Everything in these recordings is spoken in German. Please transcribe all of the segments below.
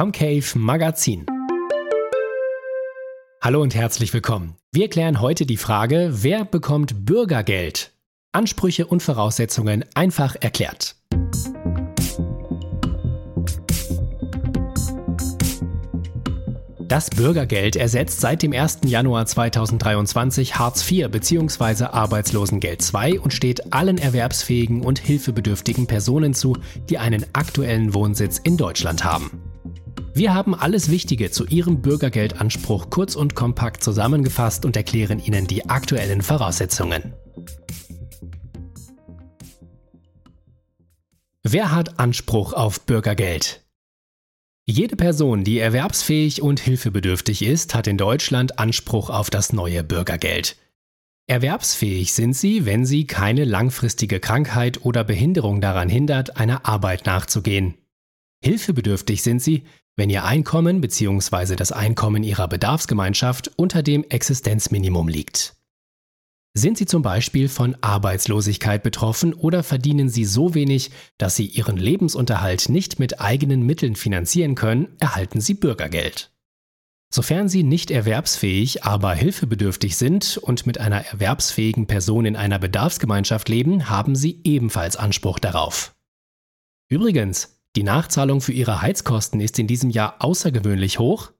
Comcave Magazin. Hallo und herzlich willkommen. Wir klären heute die Frage, wer bekommt Bürgergeld? Ansprüche und Voraussetzungen einfach erklärt. Das Bürgergeld ersetzt seit dem 1. Januar 2023 Hartz IV bzw. Arbeitslosengeld II und steht allen erwerbsfähigen und hilfebedürftigen Personen zu, die einen aktuellen Wohnsitz in Deutschland haben. Wir haben alles Wichtige zu Ihrem Bürgergeldanspruch kurz und kompakt zusammengefasst und erklären Ihnen die aktuellen Voraussetzungen. Wer hat Anspruch auf Bürgergeld? Jede Person, die erwerbsfähig und hilfebedürftig ist, hat in Deutschland Anspruch auf das neue Bürgergeld. Erwerbsfähig sind sie, wenn sie keine langfristige Krankheit oder Behinderung daran hindert, einer Arbeit nachzugehen. Hilfebedürftig sind sie, wenn ihr Einkommen bzw. das Einkommen ihrer Bedarfsgemeinschaft unter dem Existenzminimum liegt. Sind Sie zum Beispiel von Arbeitslosigkeit betroffen oder verdienen Sie so wenig, dass Sie Ihren Lebensunterhalt nicht mit eigenen Mitteln finanzieren können, erhalten Sie Bürgergeld. Sofern Sie nicht erwerbsfähig, aber hilfebedürftig sind und mit einer erwerbsfähigen Person in einer Bedarfsgemeinschaft leben, haben Sie ebenfalls Anspruch darauf. Übrigens, die Nachzahlung für Ihre Heizkosten ist in diesem Jahr außergewöhnlich hoch,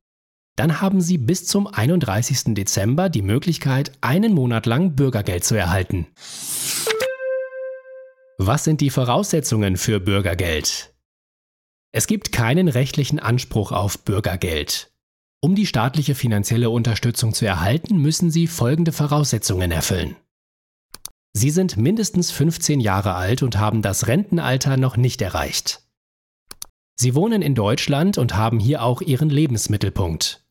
dann haben Sie bis zum 31. Dezember die Möglichkeit, einen Monat lang Bürgergeld zu erhalten. Was sind die Voraussetzungen für Bürgergeld? Es gibt keinen rechtlichen Anspruch auf Bürgergeld. Um die staatliche finanzielle Unterstützung zu erhalten, müssen Sie folgende Voraussetzungen erfüllen. Sie sind mindestens 15 Jahre alt und haben das Rentenalter noch nicht erreicht. Sie wohnen in Deutschland und haben hier auch Ihren Lebensmittelpunkt.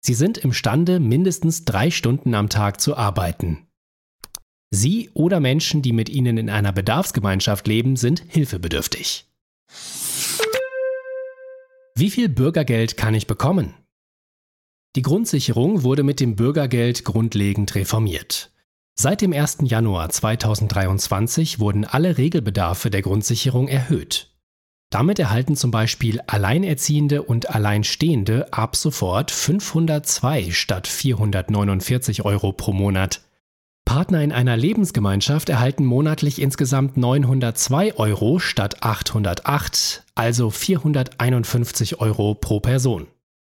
Sie sind imstande, mindestens drei Stunden am Tag zu arbeiten. Sie oder Menschen, die mit Ihnen in einer Bedarfsgemeinschaft leben, sind hilfebedürftig. Wie viel Bürgergeld kann ich bekommen? Die Grundsicherung wurde mit dem Bürgergeld grundlegend reformiert. Seit dem 1. Januar 2023 wurden alle Regelbedarfe der Grundsicherung erhöht. Damit erhalten zum Beispiel Alleinerziehende und Alleinstehende ab sofort 502 statt 449 Euro pro Monat. Partner in einer Lebensgemeinschaft erhalten monatlich insgesamt 902 Euro statt 808, also 451 Euro pro Person.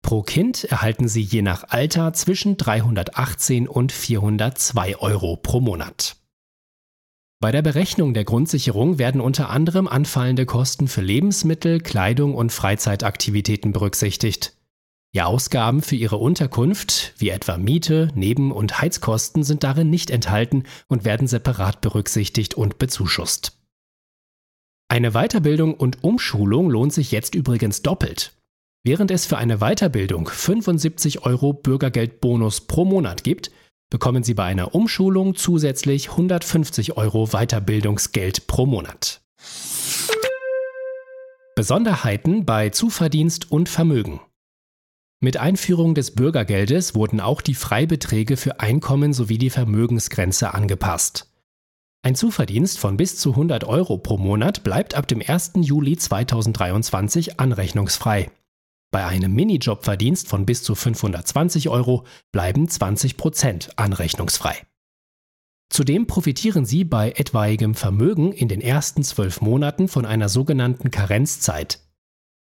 Pro Kind erhalten sie je nach Alter zwischen 318 und 402 Euro pro Monat. Bei der Berechnung der Grundsicherung werden unter anderem anfallende Kosten für Lebensmittel, Kleidung und Freizeitaktivitäten berücksichtigt. Die Ausgaben für ihre Unterkunft, wie etwa Miete, Neben- und Heizkosten, sind darin nicht enthalten und werden separat berücksichtigt und bezuschusst. Eine Weiterbildung und Umschulung lohnt sich jetzt übrigens doppelt. Während es für eine Weiterbildung 75 Euro Bürgergeldbonus pro Monat gibt, bekommen Sie bei einer Umschulung zusätzlich 150 Euro Weiterbildungsgeld pro Monat. Besonderheiten bei Zuverdienst und Vermögen. Mit Einführung des Bürgergeldes wurden auch die Freibeträge für Einkommen sowie die Vermögensgrenze angepasst. Ein Zuverdienst von bis zu 100 Euro pro Monat bleibt ab dem 1. Juli 2023 anrechnungsfrei. Bei einem Minijobverdienst von bis zu 520 Euro bleiben 20% anrechnungsfrei. Zudem profitieren Sie bei etwaigem Vermögen in den ersten zwölf Monaten von einer sogenannten Karenzzeit.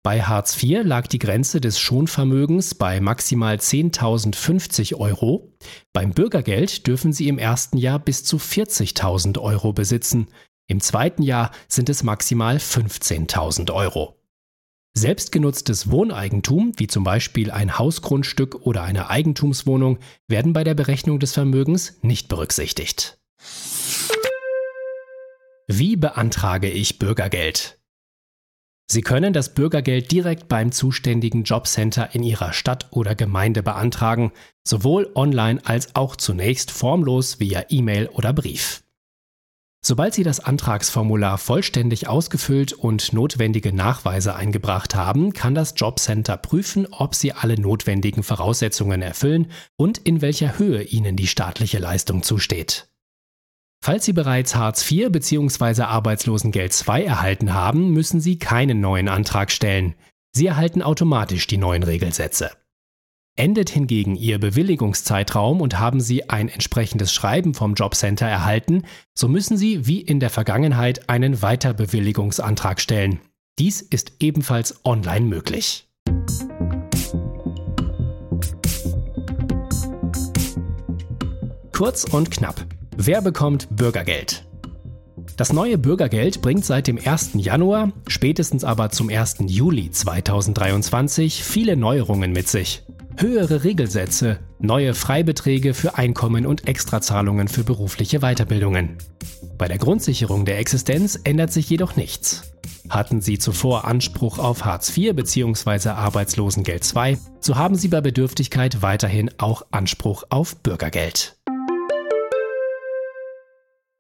Bei Hartz IV lag die Grenze des Schonvermögens bei maximal 10.050 Euro. Beim Bürgergeld dürfen Sie im ersten Jahr bis zu 40.000 Euro besitzen. Im zweiten Jahr sind es maximal 15.000 Euro. Selbstgenutztes Wohneigentum, wie zum Beispiel ein Hausgrundstück oder eine Eigentumswohnung, werden bei der Berechnung des Vermögens nicht berücksichtigt. Wie beantrage ich Bürgergeld? Sie können das Bürgergeld direkt beim zuständigen Jobcenter in Ihrer Stadt oder Gemeinde beantragen, sowohl online als auch zunächst formlos via E-Mail oder Brief. Sobald Sie das Antragsformular vollständig ausgefüllt und notwendige Nachweise eingebracht haben, kann das Jobcenter prüfen, ob Sie alle notwendigen Voraussetzungen erfüllen und in welcher Höhe Ihnen die staatliche Leistung zusteht. Falls Sie bereits Hartz IV bzw. Arbeitslosengeld II erhalten haben, müssen Sie keinen neuen Antrag stellen. Sie erhalten automatisch die neuen Regelsätze. Endet hingegen Ihr Bewilligungszeitraum und haben Sie ein entsprechendes Schreiben vom Jobcenter erhalten, so müssen Sie wie in der Vergangenheit einen Weiterbewilligungsantrag stellen. Dies ist ebenfalls online möglich. Kurz und knapp. Wer bekommt Bürgergeld? Das neue Bürgergeld bringt seit dem 1. Januar, spätestens aber zum 1. Juli 2023 viele Neuerungen mit sich höhere Regelsätze, neue Freibeträge für Einkommen und Extrazahlungen für berufliche Weiterbildungen. Bei der Grundsicherung der Existenz ändert sich jedoch nichts. Hatten Sie zuvor Anspruch auf Hartz IV bzw. Arbeitslosengeld II, so haben Sie bei Bedürftigkeit weiterhin auch Anspruch auf Bürgergeld.